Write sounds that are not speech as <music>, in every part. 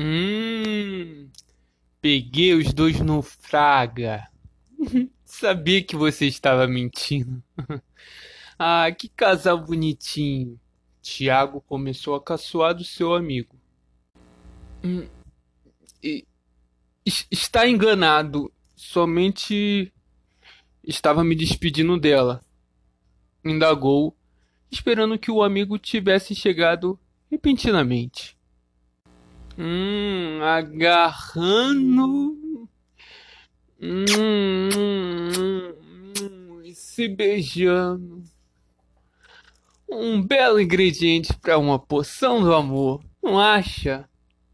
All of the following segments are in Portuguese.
Hum, peguei os dois no Fraga. <laughs> Sabia que você estava mentindo. <laughs> ah, que casal bonitinho. Tiago começou a caçoar do seu amigo. Hum, está enganado. Somente estava me despedindo dela. Indagou, esperando que o amigo tivesse chegado repentinamente. Hum, agarrando. Hum, hum, hum, e se beijando. Um belo ingrediente para uma poção do amor, não acha?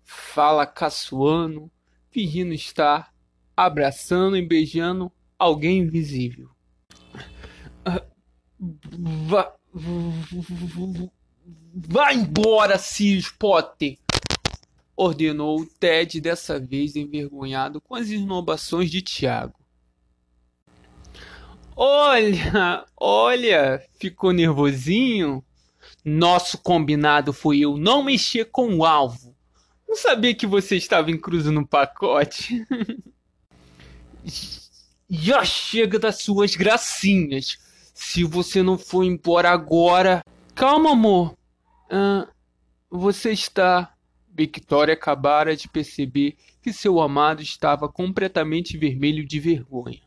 Fala caçoando, fingindo estar abraçando e beijando alguém invisível. Vá embora, Sirius Potter! Ordenou Ted dessa vez envergonhado com as inovações de Tiago. Olha, olha, ficou nervosinho? Nosso combinado foi eu não mexer com o alvo. Não sabia que você estava incluso no pacote. <laughs> Já chega das suas gracinhas. Se você não for embora agora. Calma, amor. Ah, você está Victoria acabara de perceber que seu amado estava completamente vermelho de vergonha.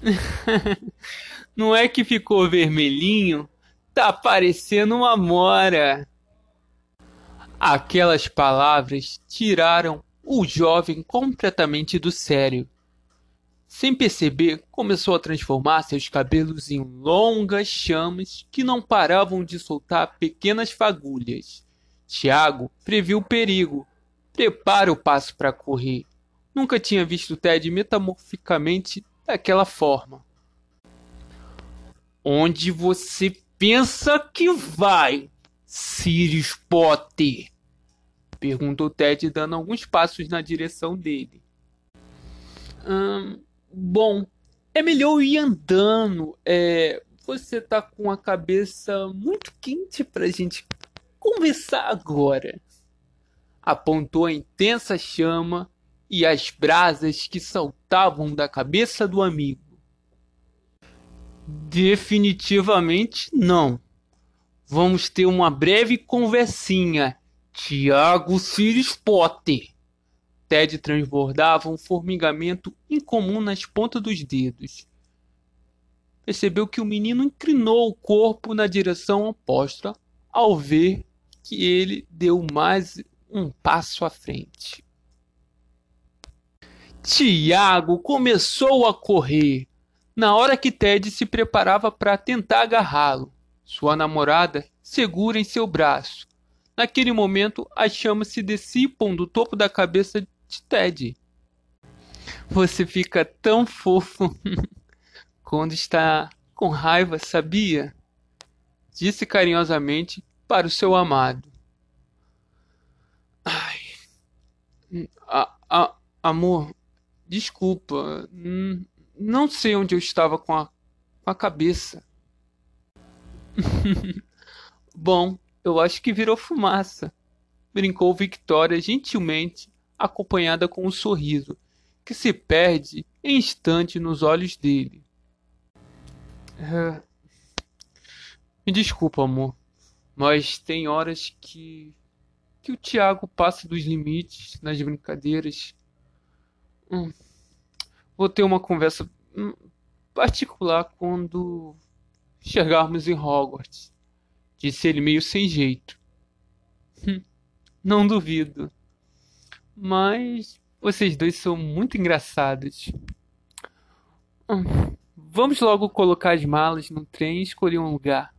<laughs> Não é que ficou vermelhinho? Tá parecendo uma mora. Aquelas palavras tiraram o jovem completamente do sério. Sem perceber, começou a transformar seus cabelos em longas chamas que não paravam de soltar pequenas fagulhas. Tiago previu o perigo. Prepara o passo para correr. Nunca tinha visto Ted metamorficamente daquela forma. Onde você pensa que vai, Sirius Potter? Perguntou Ted, dando alguns passos na direção dele. Hum, bom, é melhor ir andando. É, você tá com a cabeça muito quente pra gente conversar agora. Apontou a intensa chama e as brasas que saltavam da cabeça do amigo. Definitivamente não. Vamos ter uma breve conversinha. Tiago Sirius Potter. Ted transbordava um formigamento incomum nas pontas dos dedos. Percebeu que o menino inclinou o corpo na direção oposta ao ver que ele deu mais um passo à frente. Tiago começou a correr na hora que Ted se preparava para tentar agarrá-lo. Sua namorada segura em seu braço. Naquele momento, as chamas se dissipam do topo da cabeça de Ted. Você fica tão fofo <laughs> quando está com raiva, sabia? Disse carinhosamente para o seu amado. Ai. A, a, amor, desculpa. Não sei onde eu estava com a, com a cabeça. <laughs> Bom, eu acho que virou fumaça. Brincou Victoria gentilmente, acompanhada com um sorriso que se perde em instante nos olhos dele. É... Me desculpa, amor. Mas tem horas que que o Thiago passa dos limites nas brincadeiras. Hum, vou ter uma conversa hum, particular quando chegarmos em Hogwarts. Disse ele meio sem jeito. Hum, não duvido. Mas vocês dois são muito engraçados. Hum, vamos logo colocar as malas no trem e escolher um lugar.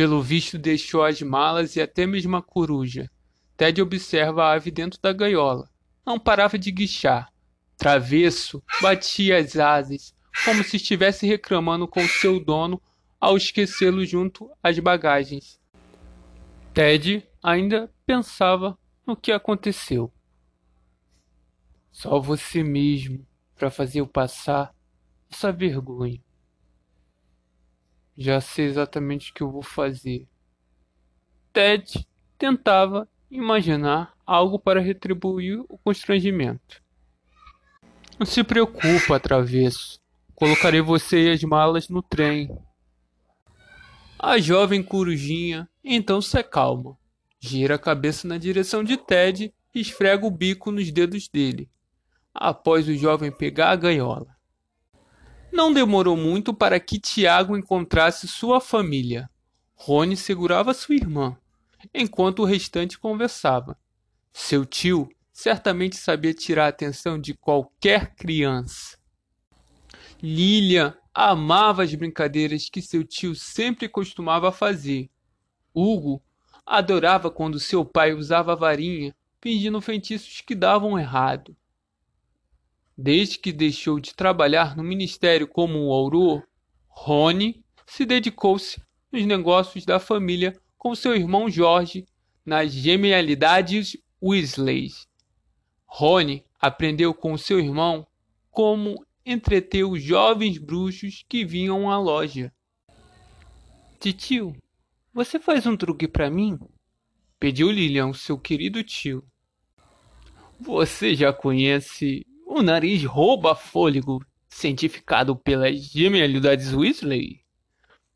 Pelo visto deixou as malas e até mesmo a coruja. Ted observa a ave dentro da gaiola. Não parava de guichar. Travesso batia as asas, como se estivesse reclamando com seu dono ao esquecê-lo junto às bagagens. Ted ainda pensava no que aconteceu. Só você mesmo para fazer eu passar essa vergonha. Já sei exatamente o que eu vou fazer. Ted tentava imaginar algo para retribuir o constrangimento. Não se preocupa, travesso. Colocarei você e as malas no trem. A jovem corujinha então se acalma, gira a cabeça na direção de Ted e esfrega o bico nos dedos dele, após o jovem pegar a gaiola. Não demorou muito para que Tiago encontrasse sua família. Rony segurava sua irmã, enquanto o restante conversava. Seu tio certamente sabia tirar a atenção de qualquer criança. Lilian amava as brincadeiras que seu tio sempre costumava fazer. Hugo adorava quando seu pai usava a varinha, fingindo feitiços que davam errado. Desde que deixou de trabalhar no ministério como um auror, Rony se dedicou-se nos negócios da família com seu irmão Jorge nas genialidades Weasley. Rony aprendeu com seu irmão como entreter os jovens bruxos que vinham à loja. Titio, você faz um truque para mim? Pediu Lilian, seu querido tio. Você já conhece o nariz rouba-fôlego, cientificado pelas genialidades Weasley?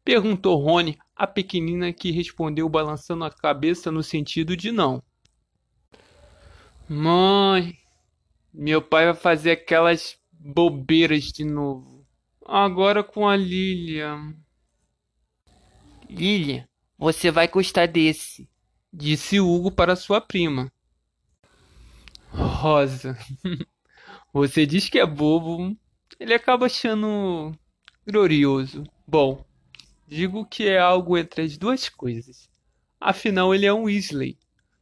Perguntou Rony, a pequenina que respondeu balançando a cabeça no sentido de não. Mãe, meu pai vai fazer aquelas bobeiras de novo. Agora com a Lilian. Lilian, você vai gostar desse, disse Hugo para sua prima. Rosa, <laughs> você diz que é bobo, ele acaba achando glorioso. Bom, digo que é algo entre as duas coisas. Afinal, ele é um Weasley.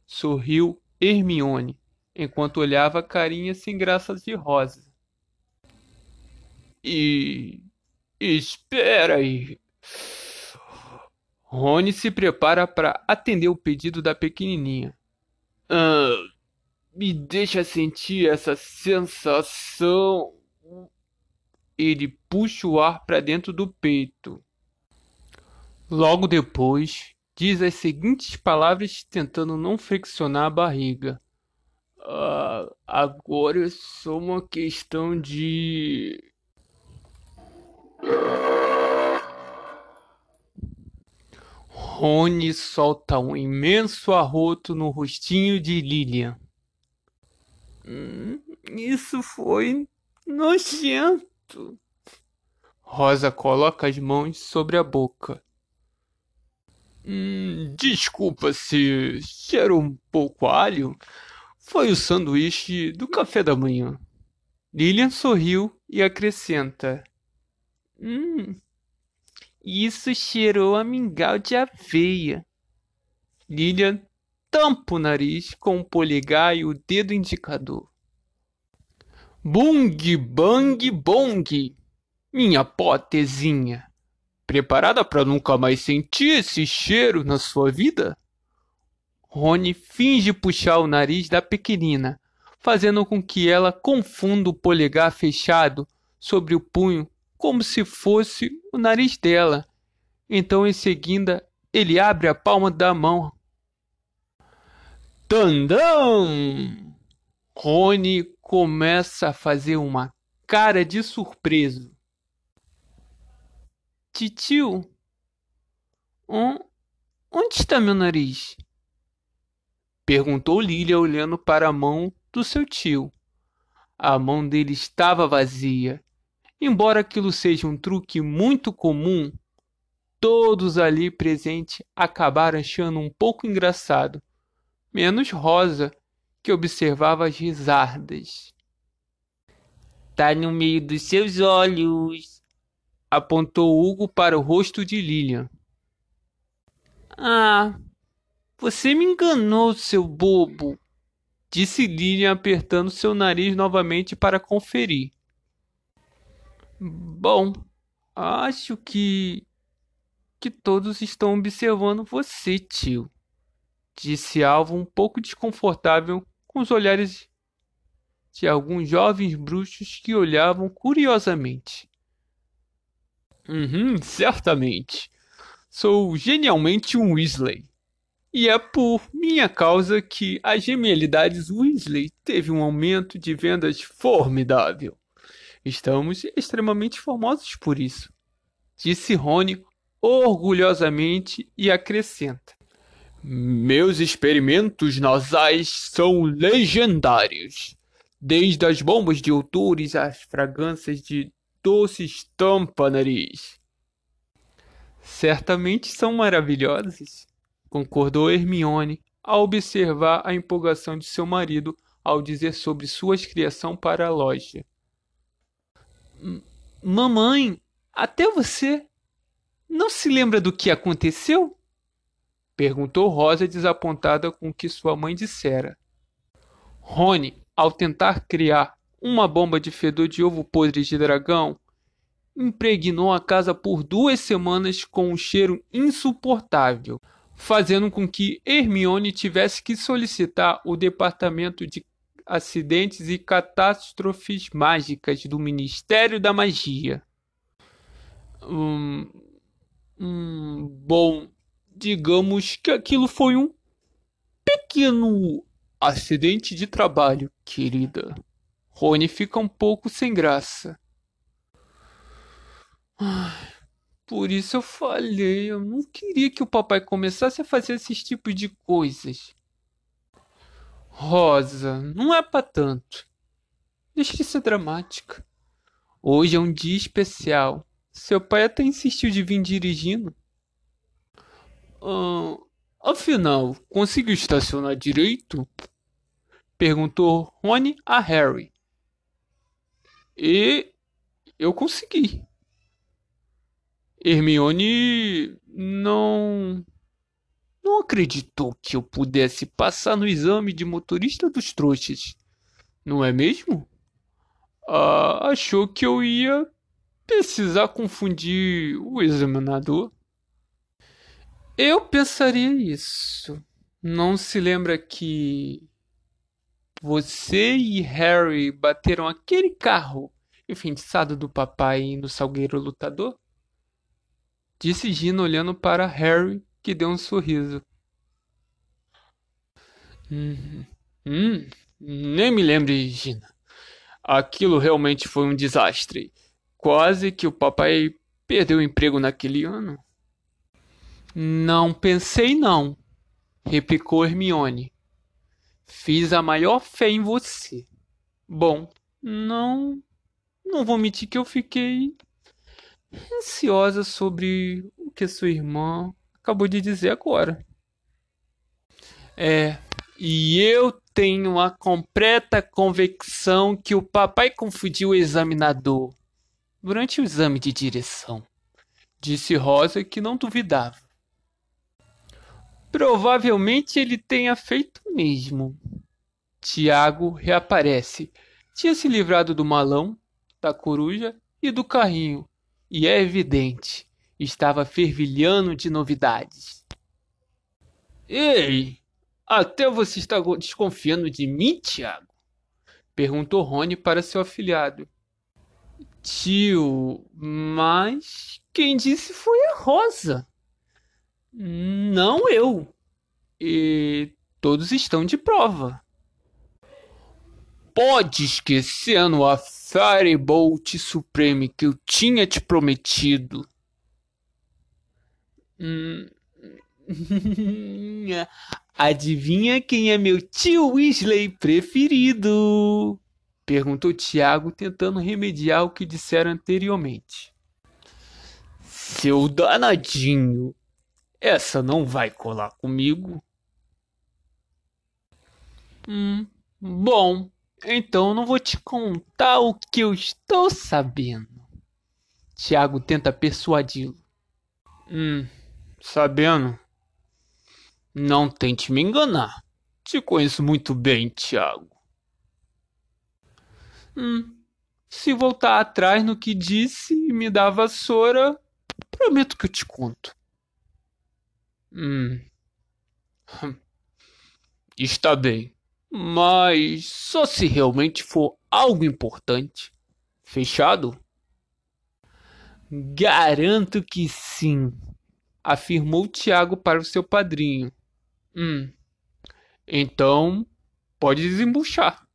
Sorriu Hermione enquanto olhava a carinha sem graça de Rosa. E. Espera aí. Rony se prepara para atender o pedido da pequenininha. Ah, me deixa sentir essa sensação. Ele puxa o ar para dentro do peito. Logo depois, diz as seguintes palavras tentando não friccionar a barriga. Uh, agora é só uma questão de. Rony solta um imenso arroto no rostinho de Lilian. Hum, isso foi nojento. Rosa coloca as mãos sobre a boca. Hum, desculpa se cheiro um pouco alho. Foi o sanduíche do café da manhã. Lilian sorriu e acrescenta: Hum, isso cheirou a mingau de aveia. Lilian tampa o nariz com o polegar e o dedo indicador. Bung bang bong, minha potezinha. Preparada para nunca mais sentir esse cheiro na sua vida? Rony finge puxar o nariz da pequenina, fazendo com que ela confunda o polegar fechado sobre o punho como se fosse o nariz dela. Então, em seguida, ele abre a palma da mão. Tandão! Rony começa a fazer uma cara de surpreso. Titio, onde está meu nariz? Perguntou Lilia olhando para a mão do seu tio. A mão dele estava vazia. Embora aquilo seja um truque muito comum, todos ali presentes acabaram achando um pouco engraçado, menos Rosa, que observava as risadas. Tá no meio dos seus olhos, apontou Hugo para o rosto de Lilian. Ah, você me enganou, seu bobo, disse Lilian apertando seu nariz novamente para conferir. Bom, acho que. que todos estão observando você, tio, disse Alvo um pouco desconfortável com os olhares de alguns jovens bruxos que olhavam curiosamente. Uhum, certamente. Sou genialmente um Weasley E é por minha causa que a Gemelidades Weasley teve um aumento de vendas formidável. Estamos extremamente famosos por isso, disse Rony orgulhosamente e acrescenta: Meus experimentos nasais são legendários. Desde as bombas de outures às fragrâncias de doces tampa-nariz. Certamente são maravilhosas, concordou Hermione ao observar a empolgação de seu marido ao dizer sobre sua criação para a loja. Mamãe, até você não se lembra do que aconteceu? Perguntou Rosa desapontada com o que sua mãe dissera. Rony, ao tentar criar uma bomba de fedor de ovo podre de dragão, impregnou a casa por duas semanas com um cheiro insuportável, fazendo com que Hermione tivesse que solicitar o departamento de acidentes e catástrofes mágicas do Ministério da Magia. Hum, hum, bom, digamos que aquilo foi um pequeno acidente de trabalho, querida. Rony fica um pouco sem graça. Por isso eu falei, eu não queria que o papai começasse a fazer esses tipos de coisas. Rosa, não é para tanto. Deixa de ser dramática. Hoje é um dia especial. Seu pai até insistiu de vir dirigindo. Ah, afinal, conseguiu estacionar direito? Perguntou Rony a Harry. E eu consegui. Hermione não não acreditou que eu pudesse passar no exame de motorista dos trouxas, não é mesmo? Ah, achou que eu ia precisar confundir o examinador. Eu pensaria isso. Não se lembra que você e Harry bateram aquele carro enfeitiçado do papai no salgueiro lutador? Disse Gina olhando para Harry, que deu um sorriso. Hum, hum, nem me lembre, Gina. Aquilo realmente foi um desastre. Quase que o papai perdeu o emprego naquele ano. Não pensei não, replicou Hermione. Fiz a maior fé em você. Bom, não. Não vou mentir que eu fiquei ansiosa sobre o que sua irmã acabou de dizer agora. É, e eu tenho a completa convicção que o papai confundiu o examinador durante o exame de direção. Disse Rosa que não duvidava. Provavelmente ele tenha feito mesmo. Tiago reaparece. Tinha se livrado do malão, da coruja e do carrinho, e é evidente, estava fervilhando de novidades. Ei, até você está desconfiando de mim, Tiago? Perguntou Rony para seu afilhado. Tio, mas quem disse foi a Rosa. Não eu. E todos estão de prova. Pode esquecer no a Firebolt Supreme que eu tinha te prometido. Hum... <laughs> Adivinha quem é meu tio Weasley preferido? Perguntou Tiago, tentando remediar o que disseram anteriormente. Seu danadinho, essa não vai colar comigo. Hum, bom, então não vou te contar o que eu estou sabendo. Tiago tenta persuadi-lo. Hum, sabendo? Não tente me enganar. Te conheço muito bem, Tiago. Hum, se voltar atrás no que disse e me dar vassoura, prometo que eu te conto. Hum. Está bem. Mas só se realmente for algo importante. Fechado? Garanto que sim, afirmou Tiago para o seu padrinho. Hum. Então, pode desembuchar.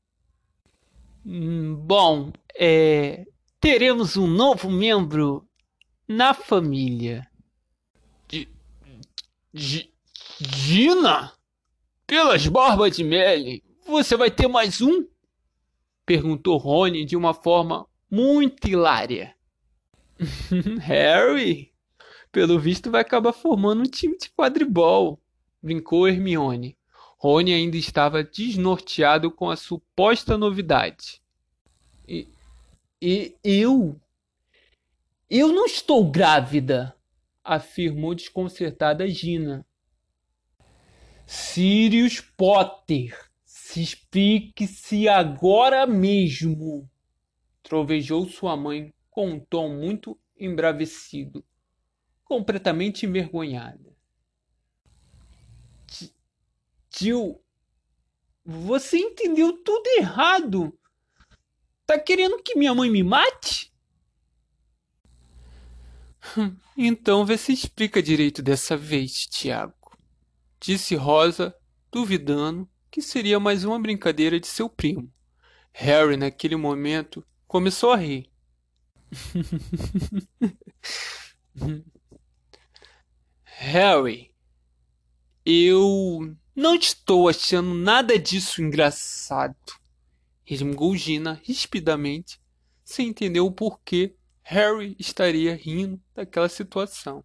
Hum, bom, é, teremos um novo membro na família. Gina? Pelas barbas de Melly, você vai ter mais um? Perguntou Rony de uma forma muito hilária. <laughs> Harry, pelo visto vai acabar formando um time de quadribol, brincou Hermione. Rony ainda estava desnorteado com a suposta novidade. E, e eu? Eu não estou grávida, afirmou desconcertada Gina. Sirius Potter, se explique-se agora mesmo, trovejou sua mãe com um tom muito embravecido, completamente envergonhada. Tio, você entendeu tudo errado. Tá querendo que minha mãe me mate? Então vê se explica direito dessa vez, Tiago. Disse Rosa, duvidando que seria mais uma brincadeira de seu primo. Harry, naquele momento, começou a rir. <laughs> Harry, eu não estou achando nada disso engraçado. Resmungou Gina rispidamente, sem entender o porquê Harry estaria rindo daquela situação.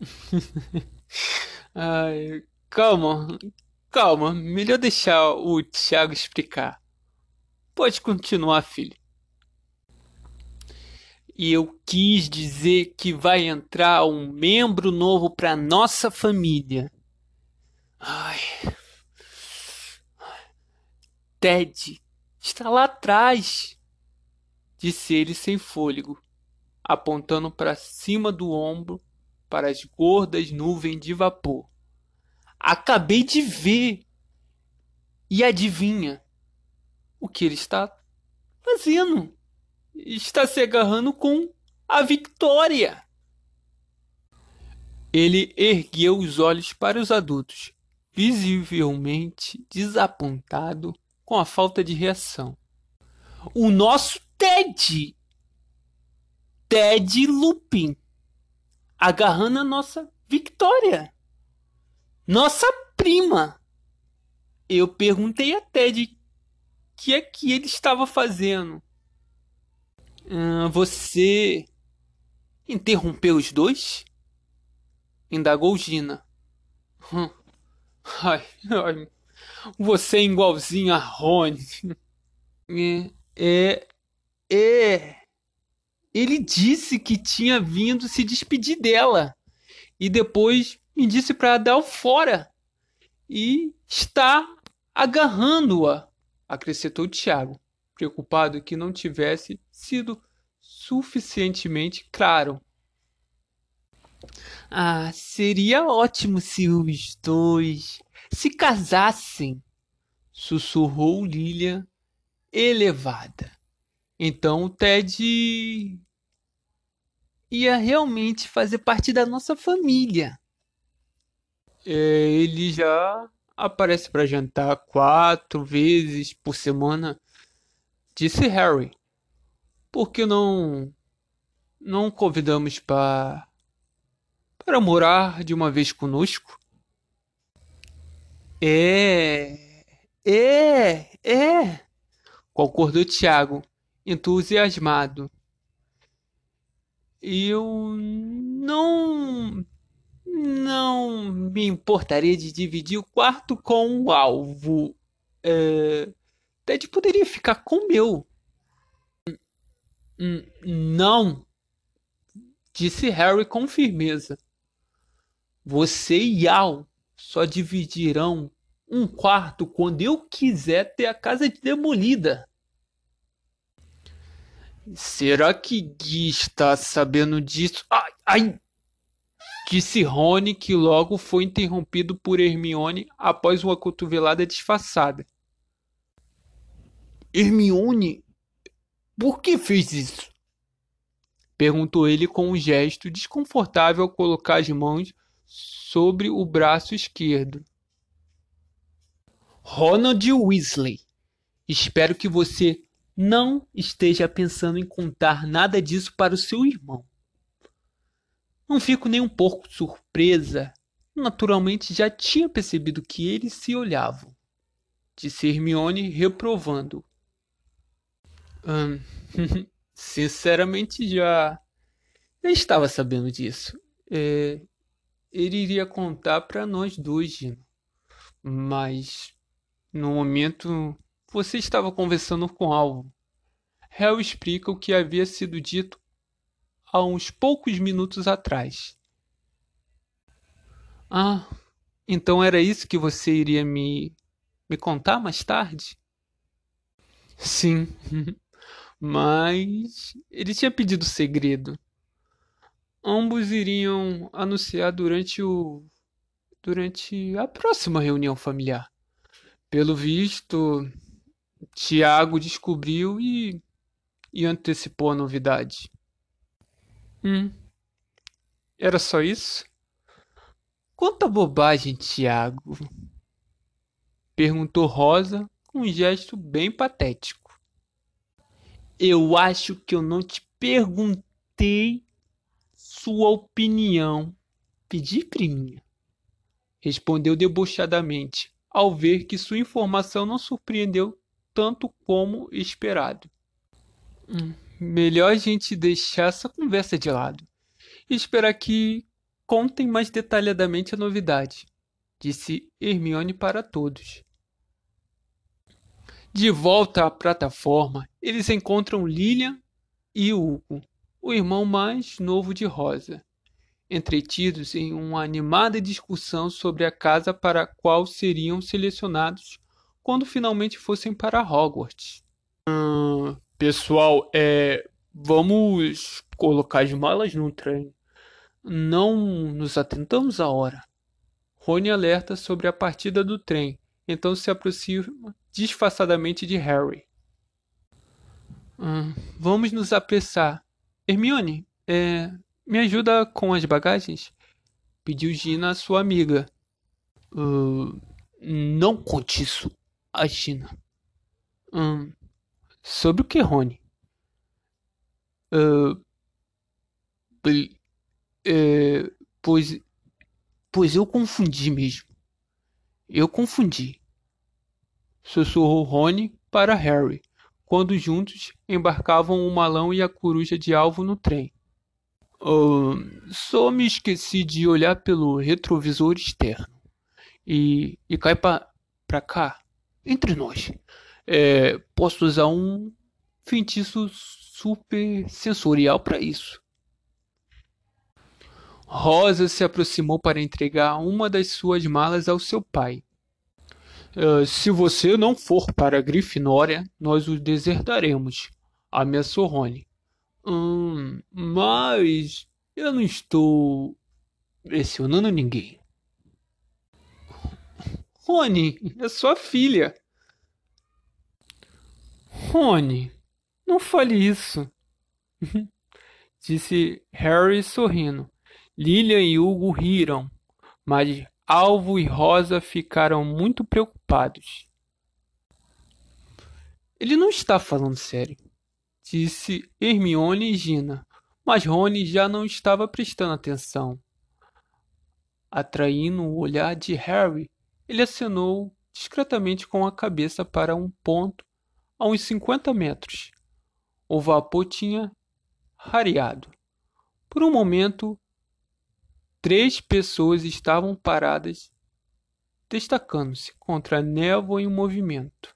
<laughs> Ai, calma, calma, melhor deixar o Tiago explicar. Pode continuar, filho. E eu quis dizer que vai entrar um membro novo para nossa família. Ai. Ted está lá atrás, disse ele sem fôlego, apontando para cima do ombro para as gordas nuvens de vapor. Acabei de ver. E adivinha o que ele está fazendo? Está se agarrando com a Victoria. Ele ergueu os olhos para os adultos, visivelmente desapontado com a falta de reação. O nosso Ted! Ted Lupin! Agarrando a nossa Victoria! Nossa prima! Eu perguntei a Ted o que é que ele estava fazendo. Ah, você interrompeu os dois? Indagou Gina. Hum. Ai, ai, você é igualzinho a Rony. É, é, é. Ele disse que tinha vindo se despedir dela e depois me disse para dar o fora e está agarrando-a, acrescentou Tiago, preocupado que não tivesse sido suficientemente claro. Ah, seria ótimo se os dois se casassem, sussurrou Lilia, elevada. Então o Ted ia realmente fazer parte da nossa família é, ele já aparece para jantar quatro vezes por semana, disse Harry. Por que não não convidamos para para morar de uma vez conosco? É, é, é, concordou Tiago, entusiasmado. Eu não não me importaria de dividir o quarto com o alvo. É... Ted poderia ficar com o meu. Não, disse Harry com firmeza. Você e Al só dividirão um quarto quando eu quiser ter a casa demolida. Será que Gui está sabendo disso? Ai, ai, Disse Rony que logo foi interrompido por Hermione após uma cotovelada disfarçada. Hermione, por que fez isso? Perguntou ele com um gesto desconfortável ao colocar as mãos sobre o braço esquerdo. Ronald Weasley, espero que você não esteja pensando em contar nada disso para o seu irmão. Não fico nem um pouco surpresa. Naturalmente já tinha percebido que eles se olhavam. Disse Hermione reprovando. Hum, <laughs> sinceramente já, já estava sabendo disso. É, ele iria contar para nós dois, Gino. Mas no momento você estava conversando com Alvo. Harry explica o que havia sido dito há uns poucos minutos atrás. Ah, então era isso que você iria me me contar mais tarde? Sim, <laughs> mas ele tinha pedido segredo. Ambos iriam anunciar durante o durante a próxima reunião familiar. Pelo visto, Tiago descobriu e, e antecipou a novidade. Hum. Era só isso? Quanta bobagem, Tiago! Perguntou Rosa com um gesto bem patético. Eu acho que eu não te perguntei sua opinião. Pedi priminha. Respondeu debochadamente, ao ver que sua informação não surpreendeu tanto como esperado. Hum, melhor a gente deixar essa conversa de lado e esperar que contem mais detalhadamente a novidade, disse Hermione para todos. De volta à plataforma, eles encontram Lilian e Hugo, o irmão mais novo de Rosa, entretidos em uma animada discussão sobre a casa para a qual seriam selecionados quando finalmente fossem para Hogwarts. Hum, pessoal, é, vamos colocar as malas no trem. Não nos atentamos à hora. Rony alerta sobre a partida do trem, então se aproxima disfarçadamente de Harry. Hum, vamos nos apressar. Hermione, é, me ajuda com as bagagens? Pediu Gina à sua amiga. Uh, não conte isso a Gina. Hum, sobre o que, Rony? Uh, é, pois, pois eu confundi mesmo. Eu confundi. Sussurrou Rony para Harry, quando juntos embarcavam o malão e a coruja de alvo no trem. Uh, só me esqueci de olhar pelo retrovisor externo. E, e cai pra, pra cá, entre nós. É, posso usar um feitiço super sensorial para isso. Rosa se aproximou para entregar uma das suas malas ao seu pai. Uh, se você não for para Grifinória, nós o desertaremos, ameaçou Rony. Hum, mas eu não estou pressionando ninguém. Rony, é sua filha. Rony, não fale isso, <laughs> disse Harry sorrindo. Lilian e Hugo riram, mas Alvo e Rosa ficaram muito preocupados. Ele não está falando sério disse Hermione e Gina, mas Rony já não estava prestando atenção. Atraindo o olhar de Harry, ele acenou discretamente com a cabeça para um ponto a uns cinquenta metros. O vapor tinha rareado. Por um momento, três pessoas estavam paradas, destacando-se contra a névoa em movimento.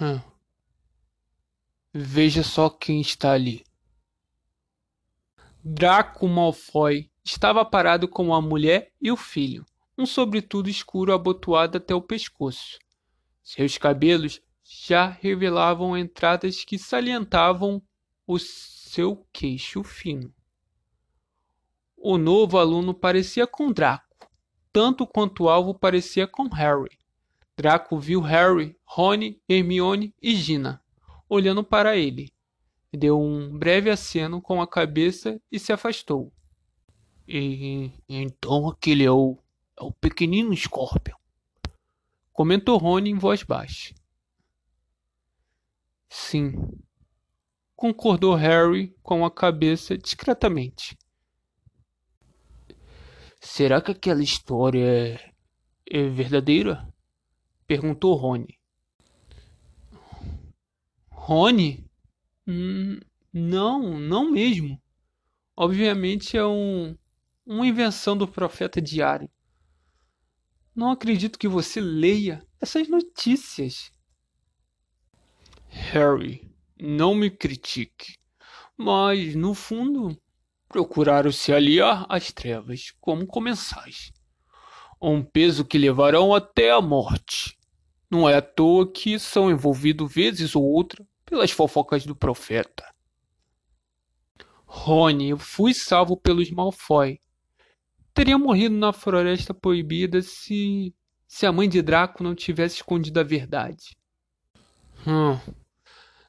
Hum. Veja só quem está ali. Draco Malfoy estava parado com a mulher e o filho, um sobretudo escuro abotoado até o pescoço. Seus cabelos já revelavam entradas que salientavam o seu queixo fino. O novo aluno parecia com Draco, tanto quanto o alvo parecia com Harry. Draco viu Harry, Rony, Hermione e Gina olhando para ele. Deu um breve aceno com a cabeça e se afastou. E então aquele é o, é o pequenino Scorpion. Comentou Rony em voz baixa. Sim, concordou Harry com a cabeça discretamente. Será que aquela história é, verdadeira? Perguntou Rony. Rony? Hum, não, não mesmo. Obviamente é um, uma invenção do profeta diário. Não acredito que você leia essas notícias. Harry, não me critique, mas no fundo procuraram se aliar às trevas como comensais. Um peso que levarão até a morte. Não é à toa que são envolvidos vezes ou outra pelas fofocas do profeta. Rony, eu fui salvo pelos Malfoy. Teria morrido na floresta proibida se se a mãe de Draco não tivesse escondido a verdade. Hum,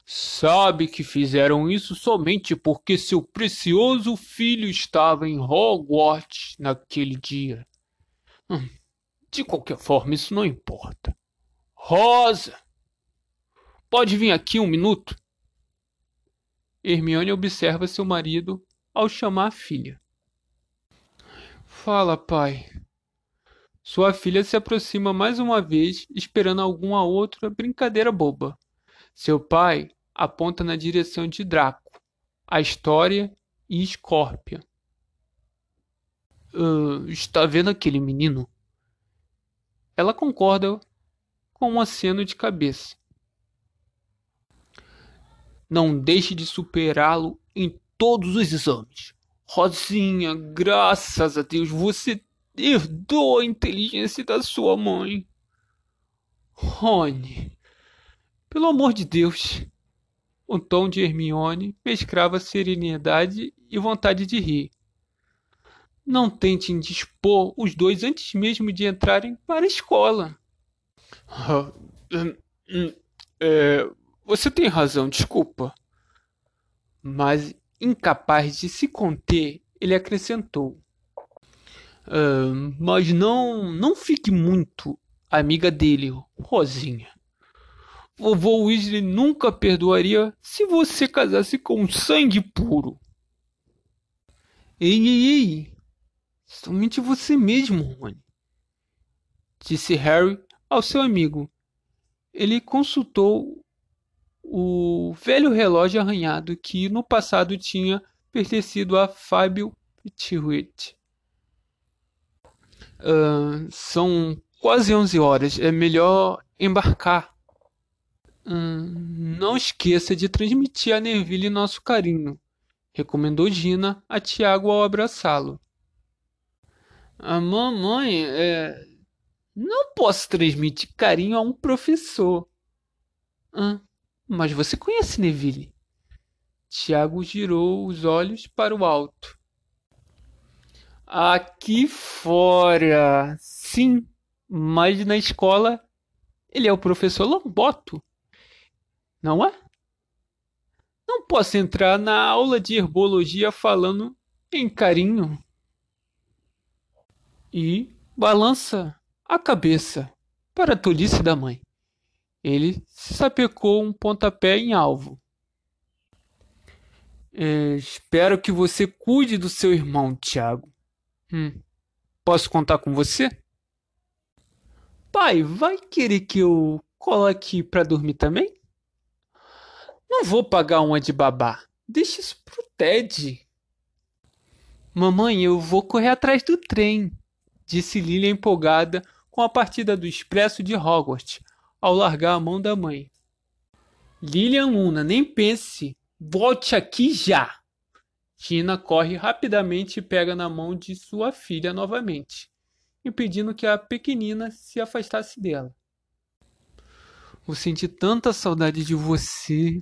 Sabe que fizeram isso somente porque seu precioso filho estava em Hogwarts naquele dia. Hum, de qualquer forma, isso não importa. Rosa! Pode vir aqui um minuto? Hermione observa seu marido ao chamar a filha. Fala, pai. Sua filha se aproxima mais uma vez, esperando alguma outra brincadeira boba. Seu pai aponta na direção de Draco, a História e Scorpia. Uh, está vendo aquele menino? Ela concorda com um aceno de cabeça. Não deixe de superá-lo em todos os exames. Rosinha, graças a Deus, você herdou a inteligência da sua mãe. Rony, pelo amor de Deus, o tom de Hermione mesclava serenidade e vontade de rir. Não tente indispor os dois antes mesmo de entrarem para a escola. é, você tem razão, desculpa. Mas, incapaz de se conter, ele acrescentou. Uh, mas não, não fique muito amiga dele, Rosinha. Vovô Weasley nunca perdoaria se você casasse com sangue puro. Ei, ei, ei! Somente você mesmo, Rony. Disse Harry ao seu amigo. Ele consultou o velho relógio arranhado que no passado tinha pertencido a Fábio Pettigrew. Uh, são quase onze horas. É melhor embarcar. Hum, não esqueça de transmitir a Neville nosso carinho, recomendou Gina a Tiago ao abraçá-lo. A mamãe, é... não posso transmitir carinho a um professor. Hum, mas você conhece Neville? Tiago girou os olhos para o alto. Aqui fora, sim, mas na escola ele é o professor Lamboto. Não é? Não posso entrar na aula de herbologia falando em carinho. E balança a cabeça para a tolice da mãe. Ele sapecou um pontapé em alvo. É, espero que você cuide do seu irmão, Tiago. Hum, posso contar com você? Pai, vai querer que eu coloque para dormir também? Não vou pagar uma de babá. Deixa isso pro Ted. Mamãe, eu vou correr atrás do trem, disse Lilia empolgada com a partida do expresso de Hogwarts, ao largar a mão da mãe. Lilian Luna, nem pense. Volte aqui já. Tina corre rapidamente e pega na mão de sua filha novamente, impedindo que a pequenina se afastasse dela. Vou sentir tanta saudade de você,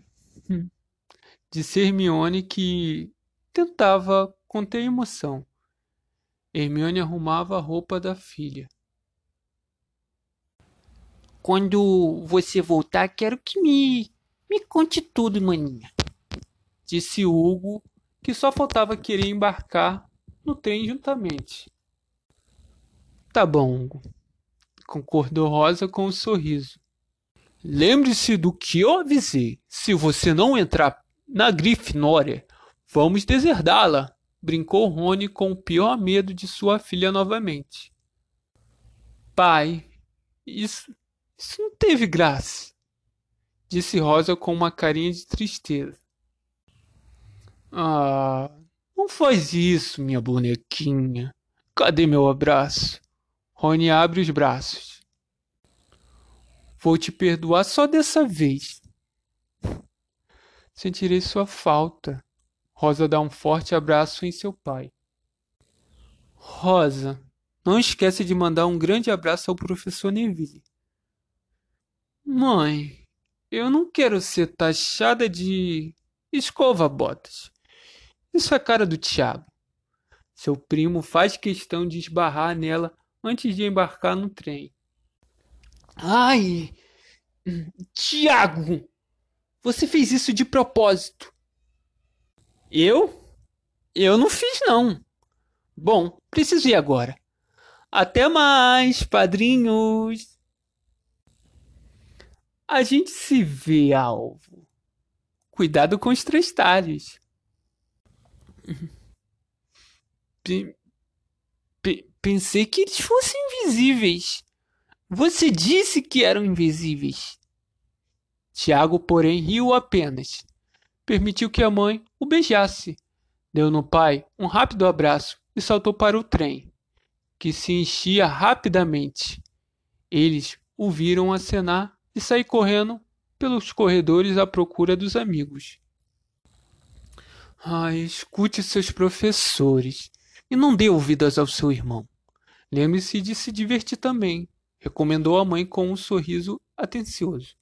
Disse Hermione que tentava conter a emoção. Hermione arrumava a roupa da filha. Quando você voltar, quero que me me conte tudo, maninha. Disse Hugo, que só faltava querer embarcar no trem juntamente. Tá bom, Hugo. concordou Rosa com um sorriso. Lembre-se do que eu avisei. Se você não entrar na Grifinória, vamos deserdá-la, brincou Rony com o pior medo de sua filha novamente. Pai, isso, isso não teve graça, disse Rosa com uma carinha de tristeza. Ah, não faz isso, minha bonequinha. Cadê meu abraço? Rony abre os braços. Vou te perdoar só dessa vez. Sentirei sua falta. Rosa dá um forte abraço em seu pai. Rosa, não esquece de mandar um grande abraço ao professor Neville. Mãe, eu não quero ser taxada de escova-botas. Isso é cara do Tiago. Seu primo faz questão de esbarrar nela antes de embarcar no trem. Ai! Tiago! Você fez isso de propósito. Eu? Eu não fiz, não. Bom, preciso ir agora. Até mais, padrinhos! A gente se vê, alvo. Cuidado com os três talhos. P pensei que eles fossem invisíveis. Você disse que eram invisíveis. Tiago, porém, riu apenas. Permitiu que a mãe o beijasse. Deu no pai um rápido abraço e saltou para o trem, que se enchia rapidamente. Eles o viram acenar e sair correndo pelos corredores à procura dos amigos. Ai, escute seus professores e não dê ouvidas ao seu irmão. Lembre-se de se divertir também recomendou a mãe com um sorriso atencioso.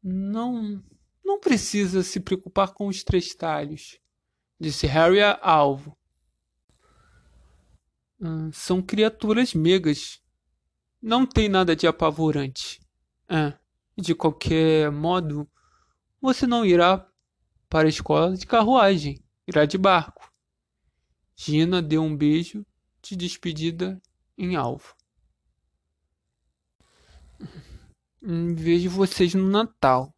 Não, não precisa se preocupar com os três talhos, disse Harry a Alvo. Ah, são criaturas megas. Não tem nada de apavorante. É, de qualquer modo, você não irá para a escola de carruagem, irá de barco. Gina deu um beijo de despedida em alvo. Hum, vejo vocês no Natal.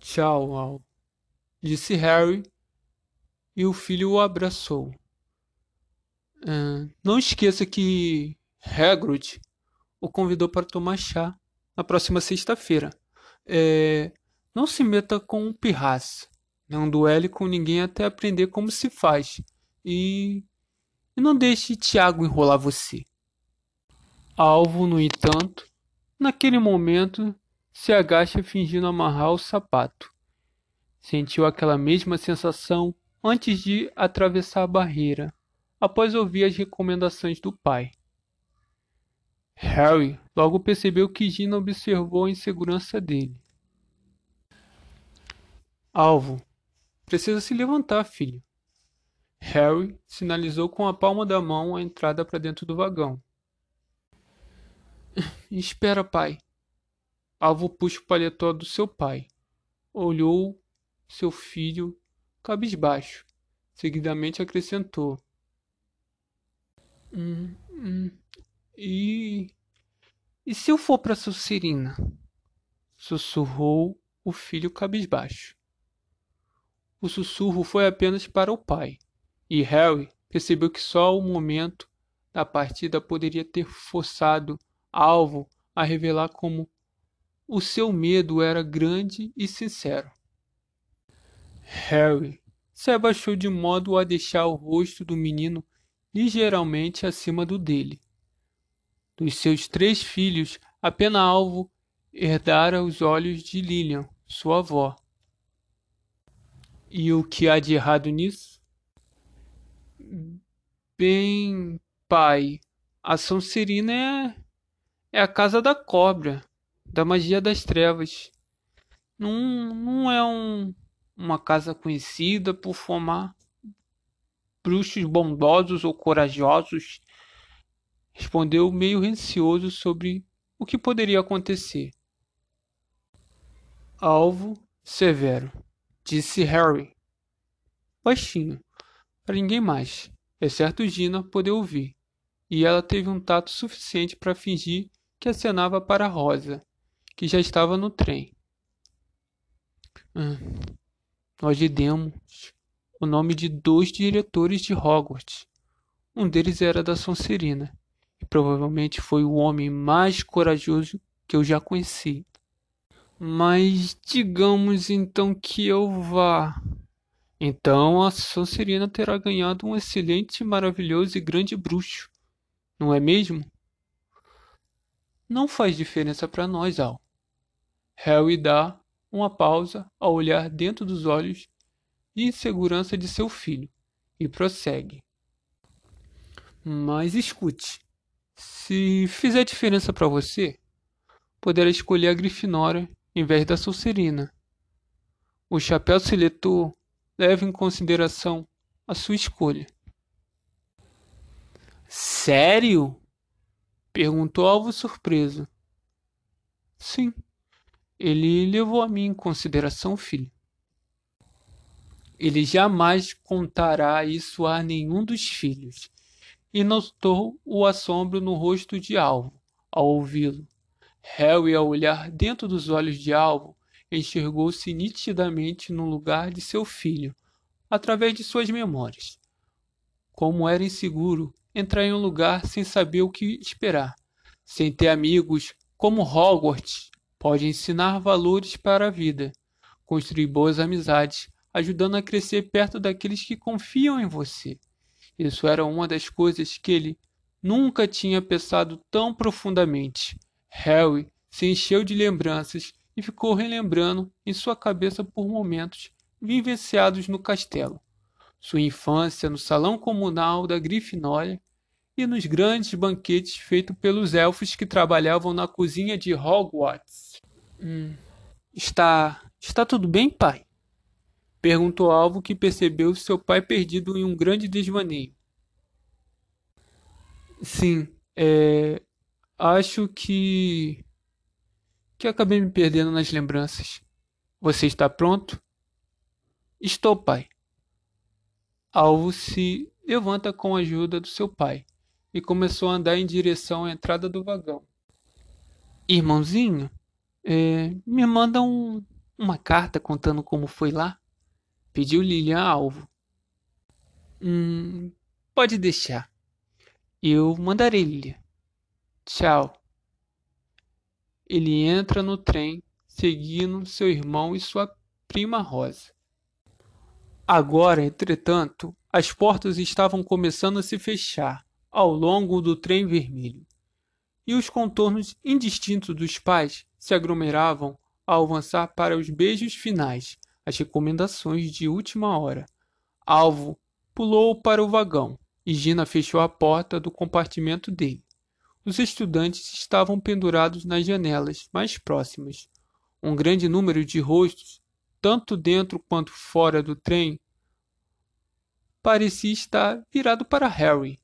Tchau, Al, disse Harry e o filho o abraçou. É, não esqueça que Hagrid o convidou para tomar chá na próxima sexta-feira. É, não se meta com um pirraça. Não duele com ninguém até aprender como se faz. E e não deixe Tiago enrolar você. Alvo, no entanto, naquele momento se agacha fingindo amarrar o sapato. Sentiu aquela mesma sensação antes de atravessar a barreira, após ouvir as recomendações do pai. Harry logo percebeu que Gina observou a insegurança dele. Alvo, precisa se levantar, filho. Harry sinalizou com a palma da mão a entrada para dentro do vagão. <laughs> Espera, pai. Alvo puxa o paletó do seu pai. Olhou seu filho cabisbaixo. Seguidamente acrescentou. Hum, hum, e. E se eu for para Sucerina? Sussurrou o filho cabisbaixo. O sussurro foi apenas para o pai e Harry percebeu que só o momento da partida poderia ter forçado Alvo a revelar como o seu medo era grande e sincero. Harry se abaixou de modo a deixar o rosto do menino ligeiramente acima do dele. Dos seus três filhos, apenas Alvo herdara os olhos de Lilian, sua avó. E o que há de errado nisso? Bem, pai, a Sonserina é, é a casa da cobra, da magia das trevas. Não, não é um, uma casa conhecida por formar bruxos bondosos ou corajosos. Respondeu meio receoso sobre o que poderia acontecer. Alvo severo, disse Harry, baixinho, para ninguém mais, exceto Gina, poder ouvir. e ela teve um tato suficiente para fingir que acenava para Rosa, que já estava no trem. Hum, nós lhe demos o nome de dois diretores de Hogwarts. Um deles era da Sonserina, e provavelmente foi o homem mais corajoso que eu já conheci. Mas digamos então que eu vá. Então a Sonserina terá ganhado um excelente, maravilhoso e grande bruxo, não é mesmo? Não faz diferença para nós, Al. Harry dá uma pausa ao olhar dentro dos olhos de insegurança de seu filho e prossegue. Mas escute, se fizer diferença para você, poderá escolher a Grifinória em vez da Sonserina. O chapéu seletor leva em consideração a sua escolha. Sério? perguntou Alvo surpreso. Sim, ele levou a mim em consideração, filho. Ele jamais contará isso a nenhum dos filhos. E notou o assombro no rosto de Alvo ao ouvi-lo. Harry, ao olhar dentro dos olhos de Alvo, enxergou-se nitidamente no lugar de seu filho, através de suas memórias. Como era inseguro entrar em um lugar sem saber o que esperar, sem ter amigos, como Hogwarts pode ensinar valores para a vida, construir boas amizades, ajudando a crescer perto daqueles que confiam em você. Isso era uma das coisas que ele nunca tinha pensado tão profundamente. Harry se encheu de lembranças e ficou relembrando em sua cabeça por momentos vivenciados no castelo. Sua infância no salão comunal da Grifinória e nos grandes banquetes feitos pelos elfos que trabalhavam na cozinha de Hogwarts. Hum, está. está tudo bem, pai? Perguntou Alvo que percebeu seu pai perdido em um grande desvaneio. Sim, é. Acho que que acabei me perdendo nas lembranças. Você está pronto? Estou, pai. Alvo se levanta com a ajuda do seu pai e começou a andar em direção à entrada do vagão. Irmãozinho, é, me manda um, uma carta contando como foi lá? Pediu Lilian Alvo. Hum, pode deixar. Eu mandarei, Lilian. Tchau. Ele entra no trem, seguindo seu irmão e sua prima Rosa. Agora, entretanto, as portas estavam começando a se fechar ao longo do trem vermelho, e os contornos indistintos dos pais se aglomeravam ao avançar para os beijos finais, as recomendações de última hora. Alvo pulou para o vagão e Gina fechou a porta do compartimento dele. Os estudantes estavam pendurados nas janelas mais próximas. Um grande número de rostos, tanto dentro quanto fora do trem, parecia estar virado para Harry.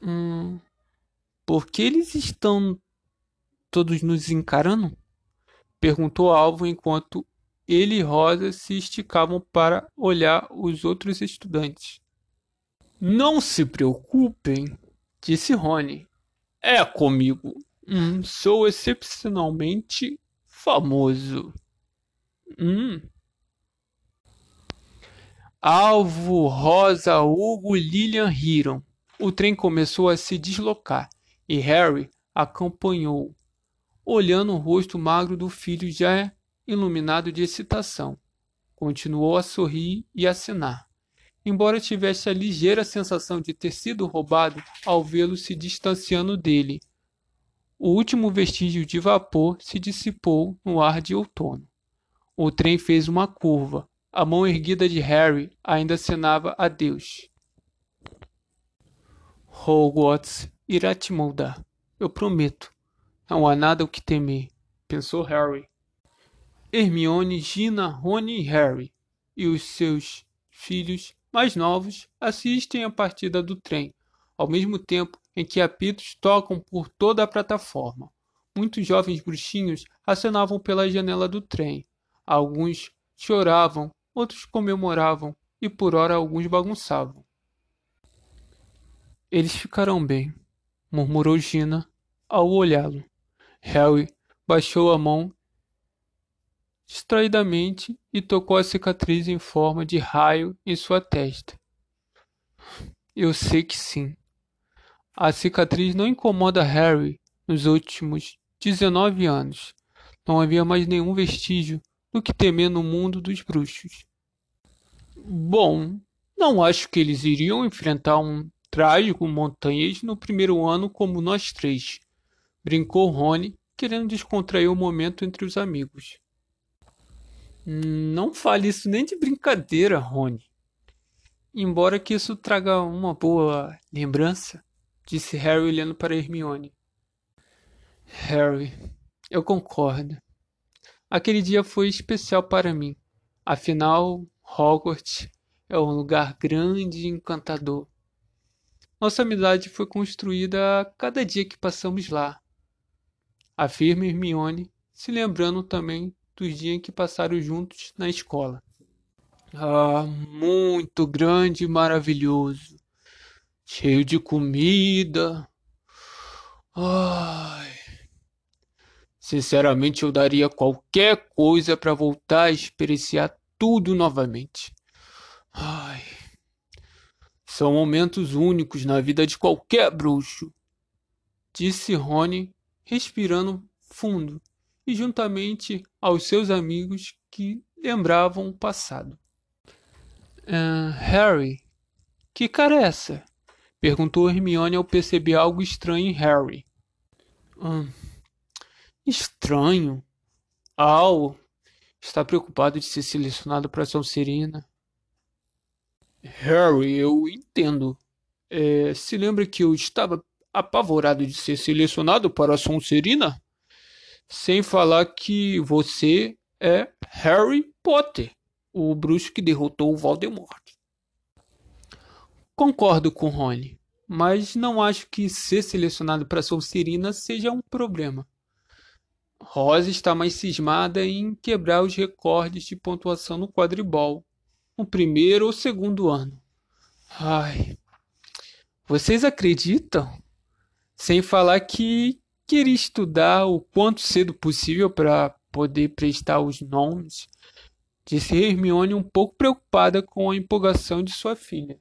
Hum, por que eles estão todos nos encarando? Perguntou Alvo enquanto ele e Rosa se esticavam para olhar os outros estudantes. Não se preocupem, disse Rony, é comigo. Hum, sou excepcionalmente famoso. Hum. Alvo, Rosa, Hugo e Lilian riram. O trem começou a se deslocar e Harry acompanhou, olhando o rosto magro do filho já iluminado de excitação. Continuou a sorrir e acenar embora tivesse a ligeira sensação de ter sido roubado ao vê-lo se distanciando dele. O último vestígio de vapor se dissipou no ar de outono. O trem fez uma curva. A mão erguida de Harry ainda acenava adeus. Hogwarts irá te moldar. Eu prometo. Não há nada o que temer, pensou Harry. Hermione, Gina, Rony e Harry e os seus filhos mais novos assistem à partida do trem, ao mesmo tempo em que apitos tocam por toda a plataforma. Muitos jovens bruxinhos acenavam pela janela do trem. Alguns choravam, outros comemoravam e por hora alguns bagunçavam. Eles ficarão bem, murmurou Gina ao olhá-lo. Harry baixou a mão distraidamente e tocou a cicatriz em forma de raio em sua testa. Eu sei que sim. A cicatriz não incomoda Harry nos últimos 19 anos. Não havia mais nenhum vestígio do que temer no mundo dos bruxos. Bom, não acho que eles iriam enfrentar um trágico montanhês no primeiro ano como nós três, brincou Rony, querendo descontrair o momento entre os amigos. Não fale isso nem de brincadeira, Rony. Embora que isso traga uma boa lembrança, disse Harry olhando para Hermione. Harry, eu concordo. Aquele dia foi especial para mim. Afinal, Hogwarts é um lugar grande e encantador. Nossa amizade foi construída a cada dia que passamos lá. Afirma Hermione, se lembrando também dos dias que passaram juntos na escola. Ah, muito grande e maravilhoso. Cheio de comida. Ai. Sinceramente, eu daria qualquer coisa para voltar a experienciar tudo novamente. Ai. São momentos únicos na vida de qualquer bruxo, disse Rony, respirando fundo e juntamente aos seus amigos que lembravam o passado. Uh, Harry, que cara é essa? Perguntou Hermione ao perceber algo estranho em Harry. Hum, estranho? Al está preocupado de ser selecionado para Sonserina. Harry, eu entendo. É, se lembra que eu estava apavorado de ser selecionado para a Sonserina? Sem falar que você é Harry Potter, o bruxo que derrotou o Voldemort. Concordo com Rony, mas não acho que ser selecionado para Sonserina seja um problema. Rosa está mais cismada em quebrar os recordes de pontuação no quadribol, no primeiro ou segundo ano. Ai, vocês acreditam? Sem falar que queria estudar o quanto cedo possível para poder prestar os nomes, disse Hermione um pouco preocupada com a empolgação de sua filha.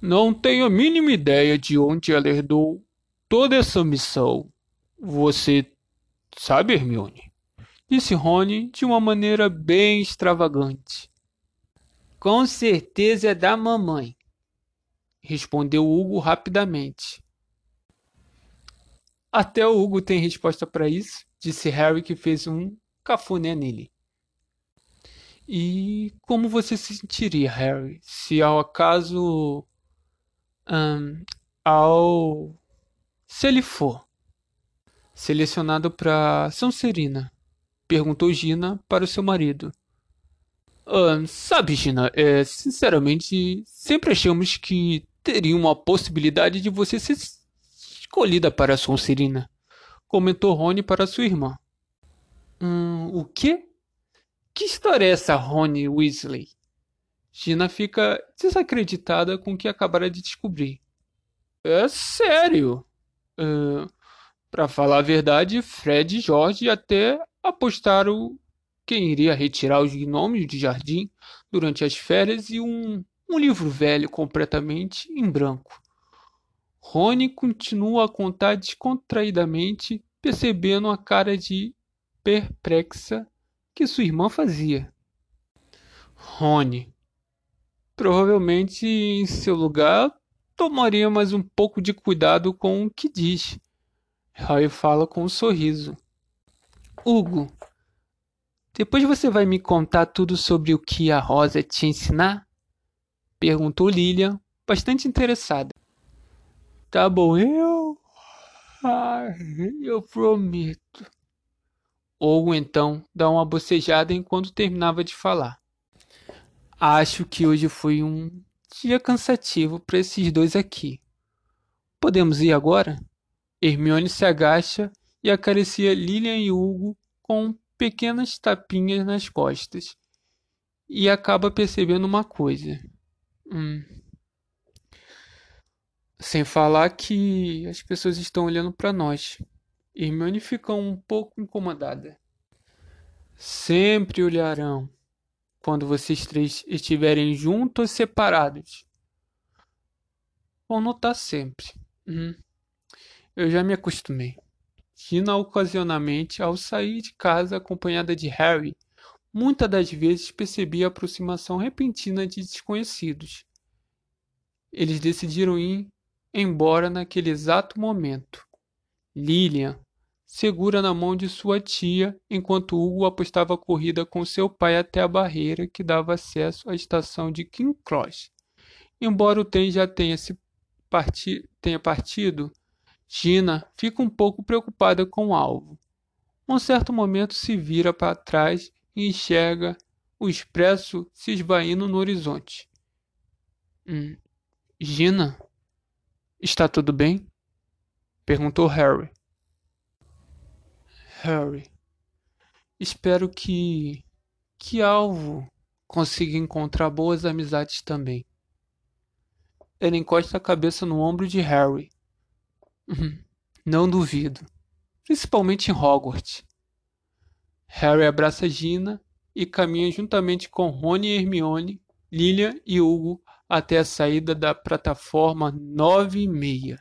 Não tenho a mínima ideia de onde ela herdou toda essa missão. Você sabe, Hermione? Disse Rony de uma maneira bem extravagante. Com certeza é da mamãe, respondeu Hugo rapidamente. Até o Hugo tem resposta para isso, disse Harry que fez um cafuné nele. E como você se sentiria, Harry, se ao acaso. Um, ao. Se ele for selecionado para Sonserina? Perguntou Gina para o seu marido. Um, sabe, Gina, é, sinceramente, sempre achamos que teria uma possibilidade de você ser escolhida para Sonserina, comentou Rony para sua irmã. Hum, o quê? Que história é essa, Rony Weasley? Gina fica desacreditada com o que acabara de descobrir. É sério. Uh, para falar a verdade, Fred e George até apostaram quem iria retirar os gnomos de jardim durante as férias e um, um livro velho completamente em branco. Rony continua a contar descontraidamente, percebendo a cara de perplexa que sua irmã fazia. Rony. Provavelmente em seu lugar tomaria mais um pouco de cuidado com o que diz. Harry fala com um sorriso. Hugo, depois você vai me contar tudo sobre o que a Rosa te ensinar? Perguntou Lilian, bastante interessada. Tá bom, eu. Ai, eu prometo. Ou então dá uma bocejada enquanto terminava de falar. Acho que hoje foi um dia cansativo para esses dois aqui. Podemos ir agora? Hermione se agacha e acaricia Lilian e Hugo com pequenas tapinhas nas costas. E acaba percebendo uma coisa. Hum, Sem falar que as pessoas estão olhando para nós. Hermione fica um pouco incomodada. Sempre olharão quando vocês três estiverem juntos ou separados. Vão notar sempre. Hum. Eu já me acostumei. Gina, ocasionalmente, ao sair de casa acompanhada de Harry, muitas das vezes percebia a aproximação repentina de desconhecidos. Eles decidiram ir embora naquele exato momento. Lilian segura na mão de sua tia, enquanto Hugo apostava a corrida com seu pai até a barreira que dava acesso à estação de King Cross. Embora o trem já tenha, se parti tenha partido, Gina fica um pouco preocupada com o alvo. Um certo momento se vira para trás e enxerga o expresso se esvaindo no horizonte. Hum. Gina? Está tudo bem? Perguntou Harry. Harry. Espero que. que Alvo consiga encontrar boas amizades também. Ela encosta a cabeça no ombro de Harry. Uhum. Não duvido. Principalmente em Hogwarts. Harry abraça Gina e caminha juntamente com Rony e Hermione, Lilian e Hugo até a saída da plataforma nove e meia.